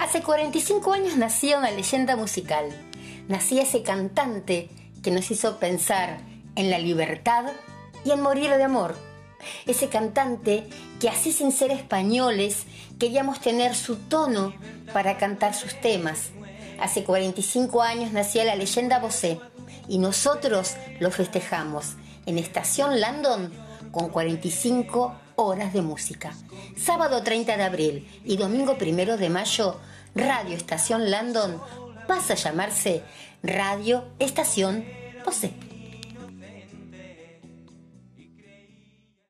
Hace 45 años nacía una leyenda musical. Nacía ese cantante que nos hizo pensar en la libertad y en morir de amor. Ese cantante que así sin ser españoles queríamos tener su tono para cantar sus temas. Hace 45 años nacía la leyenda Bosé y nosotros lo festejamos en Estación Landon con 45 horas de música. Sábado 30 de abril y domingo 1 de mayo, Radio Estación Landon pasa a llamarse Radio Estación Bosé.